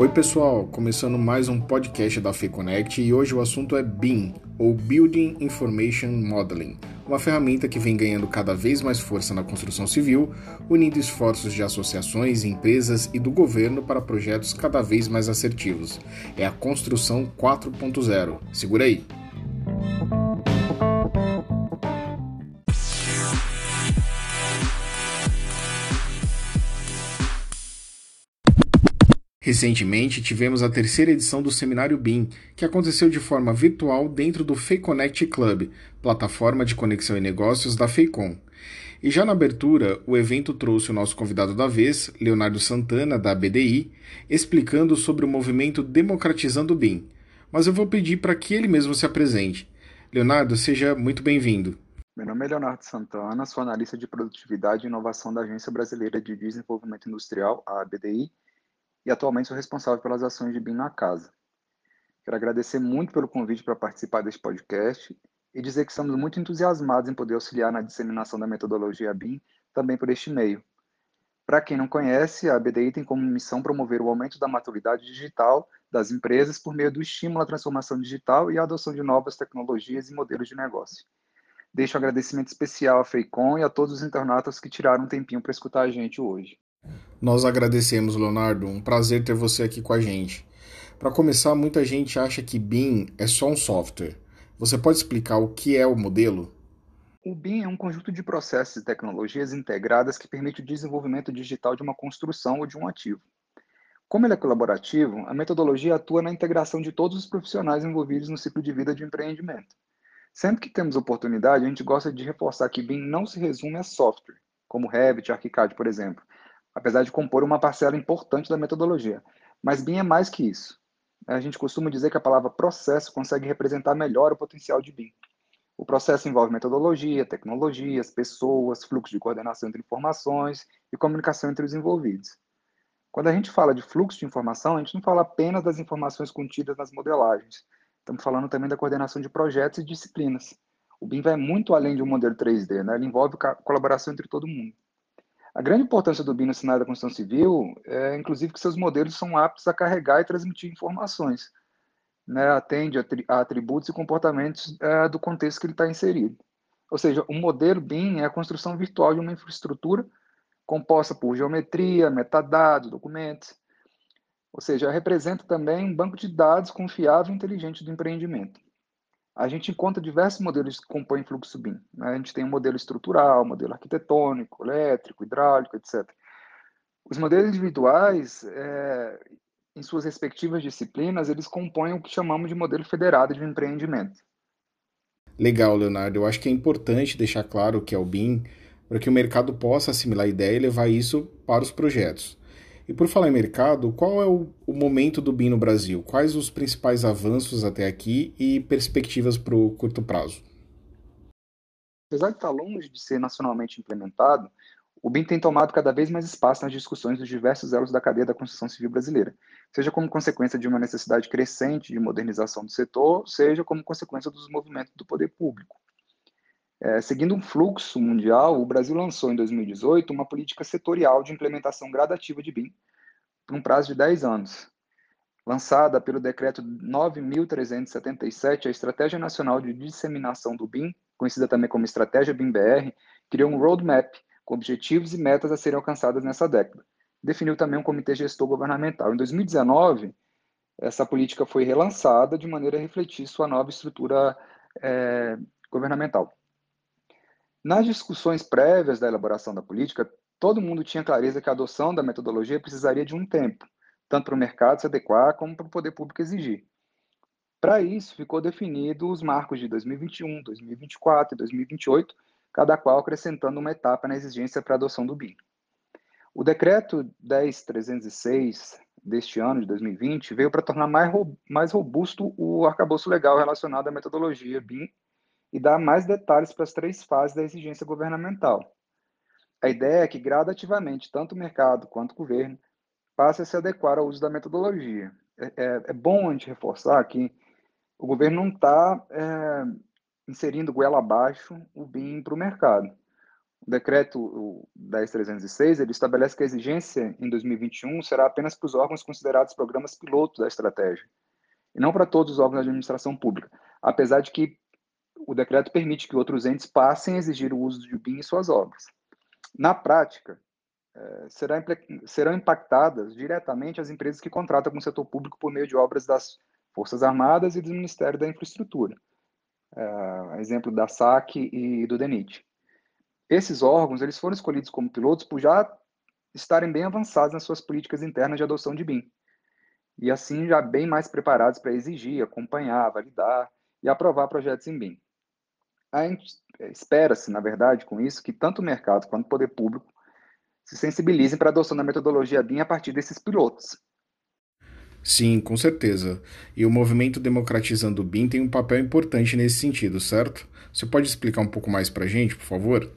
Oi, pessoal, começando mais um podcast da FEConnect e hoje o assunto é BIM, ou Building Information Modeling, uma ferramenta que vem ganhando cada vez mais força na construção civil, unindo esforços de associações, empresas e do governo para projetos cada vez mais assertivos. É a construção 4.0. Segura aí! Recentemente, tivemos a terceira edição do Seminário BIM, que aconteceu de forma virtual dentro do FEIConnect Club, plataforma de conexão e negócios da FEICOM. E já na abertura, o evento trouxe o nosso convidado da vez, Leonardo Santana, da BDI, explicando sobre o movimento Democratizando o BIM. Mas eu vou pedir para que ele mesmo se apresente. Leonardo, seja muito bem-vindo. Meu nome é Leonardo Santana, sou analista de produtividade e inovação da Agência Brasileira de Desenvolvimento Industrial, a ABDI, e atualmente sou responsável pelas ações de BIM na casa. Quero agradecer muito pelo convite para participar deste podcast e dizer que estamos muito entusiasmados em poder auxiliar na disseminação da metodologia BIM também por este meio. Para quem não conhece, a BDI tem como missão promover o aumento da maturidade digital das empresas por meio do estímulo à transformação digital e à adoção de novas tecnologias e modelos de negócio. Deixo um agradecimento especial à FEICOM e a todos os internautas que tiraram um tempinho para escutar a gente hoje. Nós agradecemos, Leonardo. Um prazer ter você aqui com a gente. Para começar, muita gente acha que BIM é só um software. Você pode explicar o que é o modelo? O BIM é um conjunto de processos e tecnologias integradas que permite o desenvolvimento digital de uma construção ou de um ativo. Como ele é colaborativo, a metodologia atua na integração de todos os profissionais envolvidos no ciclo de vida de empreendimento. Sempre que temos oportunidade, a gente gosta de reforçar que BIM não se resume a software, como Revit, ArchiCAD, por exemplo, apesar de compor uma parcela importante da metodologia. Mas BIM é mais que isso. A gente costuma dizer que a palavra processo consegue representar melhor o potencial de BIM. O processo envolve metodologia, tecnologias, pessoas, fluxo de coordenação entre informações e comunicação entre os envolvidos. Quando a gente fala de fluxo de informação, a gente não fala apenas das informações contidas nas modelagens. Estamos falando também da coordenação de projetos e disciplinas. O BIM vai muito além de um modelo 3D, né? ele envolve colaboração entre todo mundo. A grande importância do BIM no cenário da construção civil é, inclusive, que seus modelos são aptos a carregar e transmitir informações, né, atende a, atributos e comportamentos é, do contexto que ele está inserido. Ou seja, o modelo BIM é a construção virtual de uma infraestrutura composta por geometria, metadados, documentos. Ou seja, representa também um banco de dados confiável e inteligente do empreendimento a gente encontra diversos modelos que compõem fluxo BIM. Né? A gente tem um modelo estrutural, modelo arquitetônico, elétrico, hidráulico, etc. Os modelos individuais, é, em suas respectivas disciplinas, eles compõem o que chamamos de modelo federado de empreendimento. Legal, Leonardo. Eu acho que é importante deixar claro o que é o BIM para que o mercado possa assimilar a ideia e levar isso para os projetos. E por falar em mercado, qual é o, o momento do BIM no Brasil? Quais os principais avanços até aqui e perspectivas para o curto prazo? Apesar de estar longe de ser nacionalmente implementado, o BIM tem tomado cada vez mais espaço nas discussões dos diversos elos da cadeia da construção civil brasileira, seja como consequência de uma necessidade crescente de modernização do setor, seja como consequência dos movimentos do poder público. É, seguindo um fluxo mundial, o Brasil lançou em 2018 uma política setorial de implementação gradativa de BIM por um prazo de 10 anos. Lançada pelo Decreto 9.377, a Estratégia Nacional de Disseminação do BIM, conhecida também como Estratégia BIM-BR, criou um roadmap com objetivos e metas a serem alcançadas nessa década. Definiu também um comitê gestor governamental. Em 2019, essa política foi relançada de maneira a refletir sua nova estrutura é, governamental. Nas discussões prévias da elaboração da política, todo mundo tinha clareza que a adoção da metodologia precisaria de um tempo, tanto para o mercado se adequar como para o poder público exigir. Para isso, ficou definido os marcos de 2021, 2024 e 2028, cada qual acrescentando uma etapa na exigência para a adoção do BIM. O decreto 10306 deste ano, de 2020, veio para tornar mais, robusto o arcabouço legal relacionado à metodologia BIM e dar mais detalhes para as três fases da exigência governamental. A ideia é que, gradativamente, tanto o mercado quanto o governo passe a se adequar ao uso da metodologia. É, é, é bom a gente reforçar que o governo não está é, inserindo goela abaixo o BIM para o mercado. O decreto 10306 ele estabelece que a exigência em 2021 será apenas para os órgãos considerados programas pilotos da estratégia, e não para todos os órgãos da administração pública, apesar de que o decreto permite que outros entes passem a exigir o uso de BIM em suas obras. Na prática, é, será, serão impactadas diretamente as empresas que contratam com o setor público por meio de obras das Forças Armadas e do Ministério da Infraestrutura, é, exemplo da SAC e do DENIT. Esses órgãos eles foram escolhidos como pilotos por já estarem bem avançados nas suas políticas internas de adoção de BIM, e assim já bem mais preparados para exigir, acompanhar, validar e aprovar projetos em BIM. Espera-se, na verdade, com isso, que tanto o mercado quanto o poder público se sensibilizem para a adoção da metodologia BIM a partir desses pilotos. Sim, com certeza. E o movimento Democratizando o BIM tem um papel importante nesse sentido, certo? Você pode explicar um pouco mais para a gente, por favor?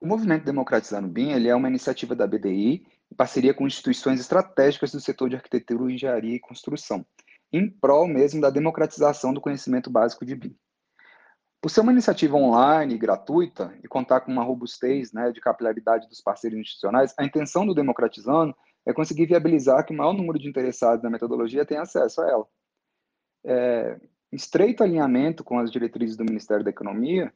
O movimento Democratizando o BIM ele é uma iniciativa da BDI em parceria com instituições estratégicas do setor de arquitetura, engenharia e construção, em prol mesmo da democratização do conhecimento básico de BIM. Por ser uma iniciativa online gratuita e contar com uma robustez né, de capilaridade dos parceiros institucionais, a intenção do Democratizando é conseguir viabilizar que o maior número de interessados na metodologia tenha acesso a ela. É, em estreito alinhamento com as diretrizes do Ministério da Economia,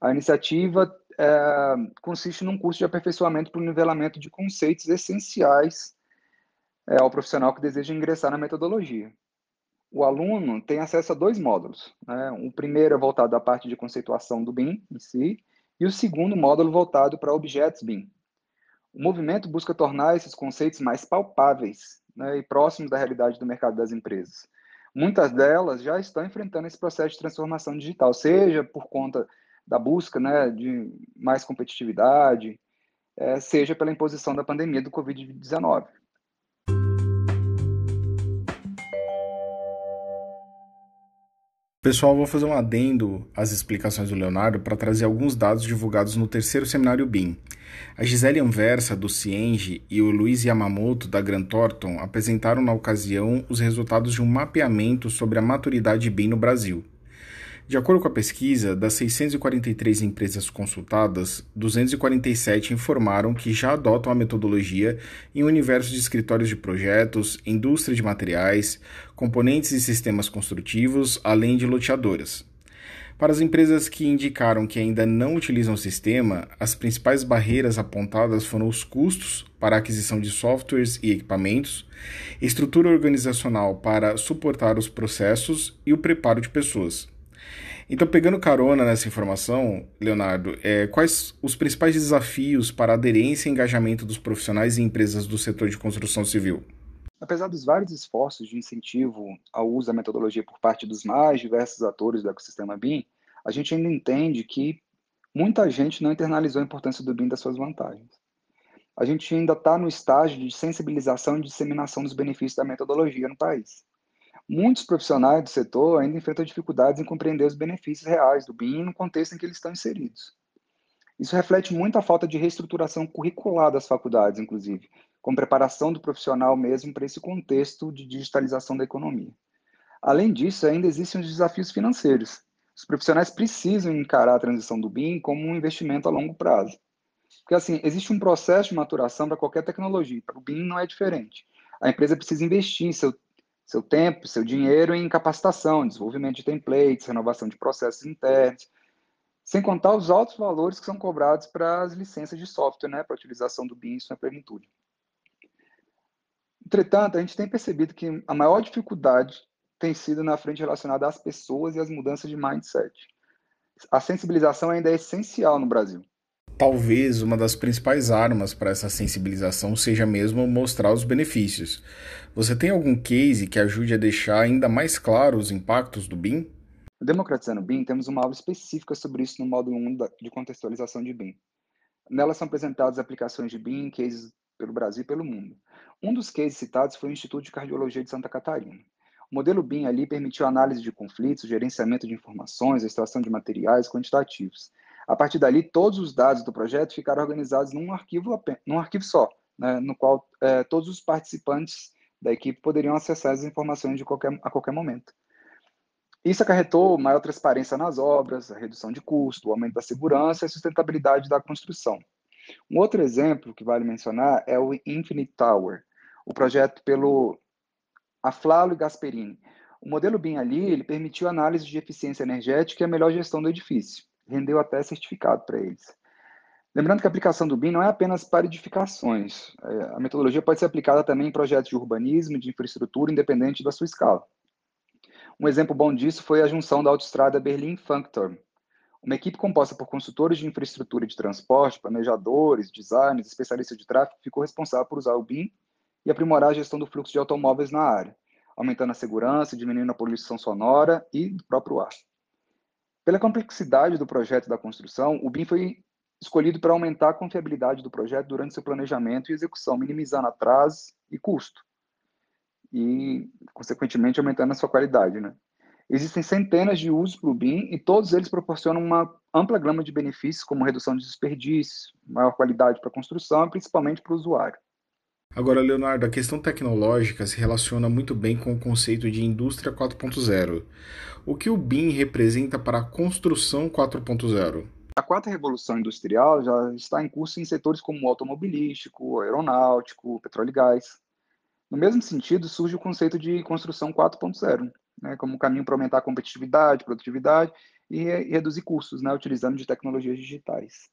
a iniciativa é, consiste num curso de aperfeiçoamento para o nivelamento de conceitos essenciais é, ao profissional que deseja ingressar na metodologia o aluno tem acesso a dois módulos. Né? O primeiro é voltado à parte de conceituação do BIM em si, e o segundo módulo voltado para objetos BIM. O movimento busca tornar esses conceitos mais palpáveis né, e próximos da realidade do mercado das empresas. Muitas delas já estão enfrentando esse processo de transformação digital, seja por conta da busca né, de mais competitividade, é, seja pela imposição da pandemia do Covid-19. Pessoal, vou fazer um adendo às explicações do Leonardo para trazer alguns dados divulgados no terceiro seminário BIM. A Gisele Anversa, do Cienge, e o Luiz Yamamoto, da Grant Thornton, apresentaram na ocasião os resultados de um mapeamento sobre a maturidade BIM no Brasil. De acordo com a pesquisa, das 643 empresas consultadas, 247 informaram que já adotam a metodologia em um universo de escritórios de projetos, indústria de materiais, componentes e sistemas construtivos, além de loteadoras. Para as empresas que indicaram que ainda não utilizam o sistema, as principais barreiras apontadas foram os custos para a aquisição de softwares e equipamentos, estrutura organizacional para suportar os processos e o preparo de pessoas. Então, pegando carona nessa informação, Leonardo, é, quais os principais desafios para aderência e engajamento dos profissionais e empresas do setor de construção civil? Apesar dos vários esforços de incentivo ao uso da metodologia por parte dos mais diversos atores do ecossistema BIM, a gente ainda entende que muita gente não internalizou a importância do BIM das suas vantagens. A gente ainda está no estágio de sensibilização e disseminação dos benefícios da metodologia no país. Muitos profissionais do setor ainda enfrentam dificuldades em compreender os benefícios reais do BIM no contexto em que eles estão inseridos. Isso reflete muito a falta de reestruturação curricular das faculdades, inclusive, com preparação do profissional mesmo para esse contexto de digitalização da economia. Além disso, ainda existem os desafios financeiros. Os profissionais precisam encarar a transição do BIM como um investimento a longo prazo. Porque, assim, existe um processo de maturação para qualquer tecnologia, para o BIM não é diferente. A empresa precisa investir em seu seu tempo, seu dinheiro em capacitação, desenvolvimento de templates, renovação de processos internos, sem contar os altos valores que são cobrados para as licenças de software, né, para a utilização do BIM na plenitude. Entretanto, a gente tem percebido que a maior dificuldade tem sido na frente relacionada às pessoas e às mudanças de mindset. A sensibilização ainda é essencial no Brasil. Talvez uma das principais armas para essa sensibilização seja mesmo mostrar os benefícios. Você tem algum case que ajude a deixar ainda mais claro os impactos do BIM? Democratizando BIM, temos uma aula específica sobre isso no módulo 1 de contextualização de BIM. Nela são apresentadas aplicações de BIM, cases pelo Brasil e pelo mundo. Um dos cases citados foi o Instituto de Cardiologia de Santa Catarina. O modelo BIM ali permitiu análise de conflitos, gerenciamento de informações, extração de materiais quantitativos. A partir dali, todos os dados do projeto ficaram organizados num arquivo, num arquivo só, né, no qual é, todos os participantes da equipe poderiam acessar as informações de qualquer, a qualquer momento. Isso acarretou maior transparência nas obras, a redução de custo, o aumento da segurança e a sustentabilidade da construção. Um outro exemplo que vale mencionar é o Infinite Tower, o projeto pelo Aflalo e Gasperini. O modelo BIM ali ele permitiu análise de eficiência energética e a melhor gestão do edifício. Rendeu até certificado para eles. Lembrando que a aplicação do BIM não é apenas para edificações. É, a metodologia pode ser aplicada também em projetos de urbanismo, de infraestrutura, independente da sua escala. Um exemplo bom disso foi a junção da autoestrada Berlim-Funkturm. Uma equipe composta por consultores de infraestrutura de transporte, planejadores, designers, especialistas de tráfego ficou responsável por usar o BIM e aprimorar a gestão do fluxo de automóveis na área, aumentando a segurança, diminuindo a poluição sonora e do próprio ar. Pela complexidade do projeto da construção, o BIM foi escolhido para aumentar a confiabilidade do projeto durante seu planejamento e execução, minimizando atraso e custo e, consequentemente, aumentando a sua qualidade. Né? Existem centenas de usos para o BIM e todos eles proporcionam uma ampla gama de benefícios, como redução de desperdício, maior qualidade para a construção e principalmente para o usuário. Agora, Leonardo, a questão tecnológica se relaciona muito bem com o conceito de indústria 4.0. O que o BIM representa para a construção 4.0? A quarta revolução industrial já está em curso em setores como automobilístico, aeronáutico, petróleo e gás. No mesmo sentido, surge o conceito de construção 4.0, né, como caminho para aumentar a competitividade, produtividade e, reduzir custos, né, utilizando de tecnologias digitais.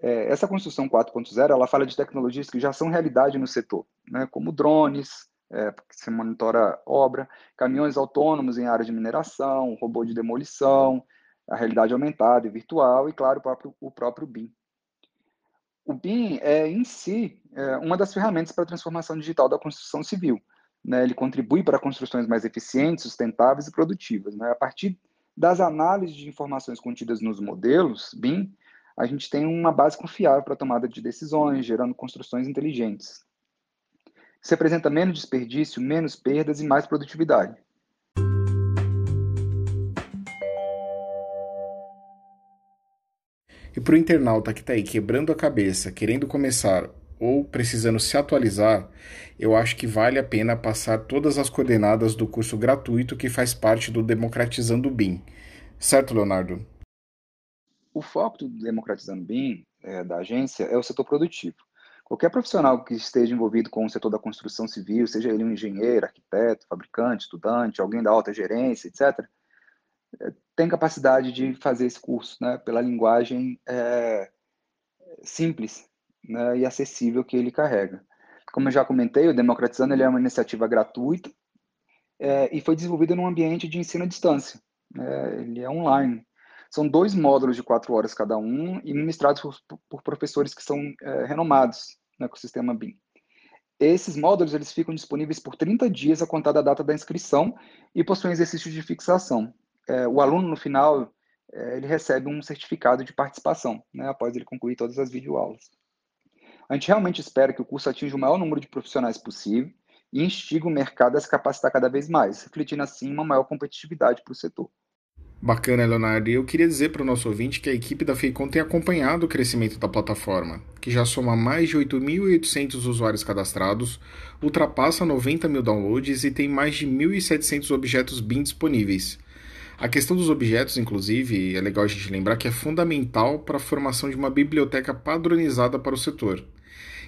É, essa construção 4.0 ela fala de tecnologias que já são realidade no setor, né, como drones, é, que se monitora obra, caminhões autônomos em áreas de mineração, robô de demolição, a realidade aumentada e virtual e, claro, o próprio, o próprio BIM. O BIM é, em si, é uma das ferramentas para a transformação digital da construção civil. Né? Ele contribui para construções mais eficientes, sustentáveis e produtivas. Né? A partir das análises de informações contidas nos modelos BIM, a gente tem uma base confiável para a tomada de decisões, gerando construções inteligentes. Isso representa menos desperdício, menos perdas e mais produtividade. E para o internauta que está aí quebrando a cabeça, querendo começar ou precisando se atualizar, eu acho que vale a pena passar todas as coordenadas do curso gratuito que faz parte do Democratizando BIM. Certo, Leonardo? O foco do Democratizando BIM é, da agência é o setor produtivo. Qualquer profissional que esteja envolvido com o setor da construção civil, seja ele um engenheiro, arquiteto, fabricante, estudante, alguém da alta gerência, etc., tem capacidade de fazer esse curso, né, pela linguagem é, simples né, e acessível que ele carrega. Como eu já comentei, o Democratizando ele é uma iniciativa gratuita é, e foi desenvolvida num ambiente de ensino à distância. Né, ele é online. São dois módulos de quatro horas cada um e ministrados por, por professores que são é, renomados no ecossistema BIM. Esses módulos eles ficam disponíveis por 30 dias a contar da data da inscrição e possuem exercícios de fixação é, o aluno, no final, é, ele recebe um certificado de participação, né, após ele concluir todas as videoaulas. A gente realmente espera que o curso atinja o maior número de profissionais possível e instigue o mercado a se capacitar cada vez mais, refletindo assim uma maior competitividade para o setor. Bacana, Leonardo. E eu queria dizer para o nosso ouvinte que a equipe da Feicon tem acompanhado o crescimento da plataforma, que já soma mais de 8.800 usuários cadastrados, ultrapassa 90 mil downloads e tem mais de 1.700 objetos BIM disponíveis. A questão dos objetos, inclusive, é legal a gente lembrar que é fundamental para a formação de uma biblioteca padronizada para o setor.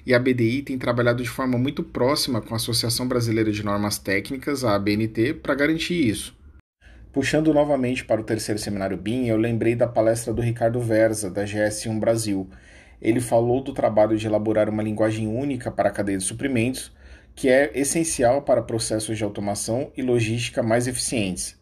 E a BDI tem trabalhado de forma muito próxima com a Associação Brasileira de Normas Técnicas, a ABNT, para garantir isso. Puxando novamente para o terceiro seminário BIM, eu lembrei da palestra do Ricardo Verza, da GS1 Brasil. Ele falou do trabalho de elaborar uma linguagem única para a cadeia de suprimentos, que é essencial para processos de automação e logística mais eficientes.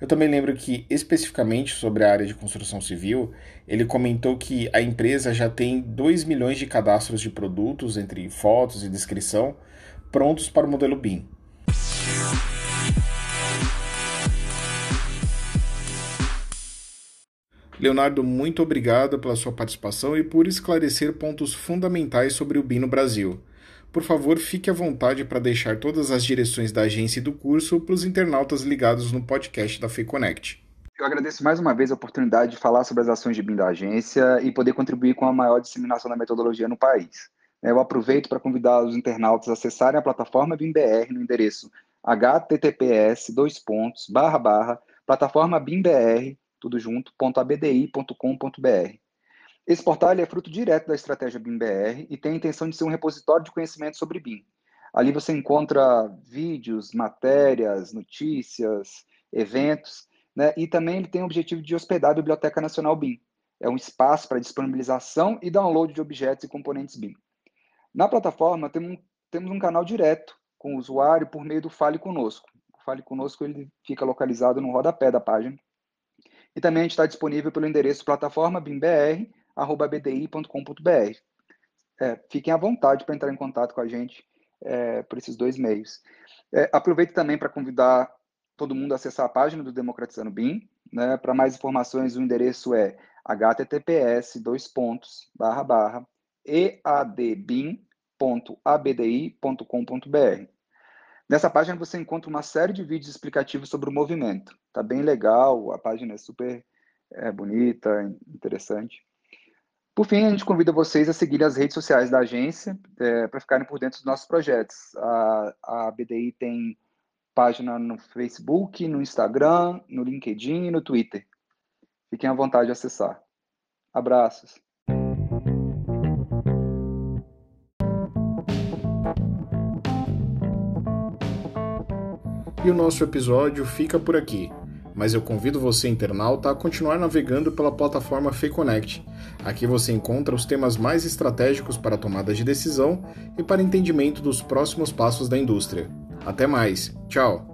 Eu também lembro que, especificamente sobre a área de construção civil, ele comentou que a empresa já tem 2 milhões de cadastros de produtos, entre fotos e descrição, prontos para o modelo BIM. Leonardo, muito obrigado pela sua participação e por esclarecer pontos fundamentais sobre o BIM no Brasil. Por favor, fique à vontade para deixar todas as direções da agência e do curso para os internautas ligados no podcast da FEConnect. Eu agradeço mais uma vez a oportunidade de falar sobre as ações de BIM da agência e poder contribuir com a maior disseminação da metodologia no país. Eu aproveito para convidar os internautas a acessarem a plataforma BIMBR no endereço https plataforma BIMBR, tudo junto, .abdi.com.br. Esse portal é fruto direto da estratégia BIMBR e tem a intenção de ser um repositório de conhecimento sobre BIM. Ali você encontra vídeos, matérias, notícias, eventos, né? e também ele tem o objetivo de hospedar a Biblioteca Nacional BIM. É um espaço para disponibilização e download de objetos e componentes BIM. Na plataforma, temos um, temos um canal direto com o usuário por meio do Fale Conosco. O Fale Conosco ele fica localizado no rodapé da página. E também a gente está disponível pelo endereço plataforma bdi.com.br. É, fiquem à vontade para entrar em contato com a gente é, por esses dois meios. É, aproveito também para convidar todo mundo a acessar a página do Democratizando BIM. Né? Para mais informações, o endereço é https dois pontos, barra, barra, eadbim.abdi.com.br. Nessa página você encontra uma série de vídeos explicativos sobre o movimento. Tá bem legal, a página é super é, bonita, interessante. Por fim, a gente convida vocês a seguir as redes sociais da agência é, para ficarem por dentro dos nossos projetos. A, a BDI tem página no Facebook, no Instagram, no LinkedIn e no Twitter. Fiquem à vontade de acessar. Abraços. E o nosso episódio fica por aqui. Mas eu convido você, internauta, a continuar navegando pela plataforma FEConnect. Aqui você encontra os temas mais estratégicos para tomada de decisão e para entendimento dos próximos passos da indústria. Até mais. Tchau.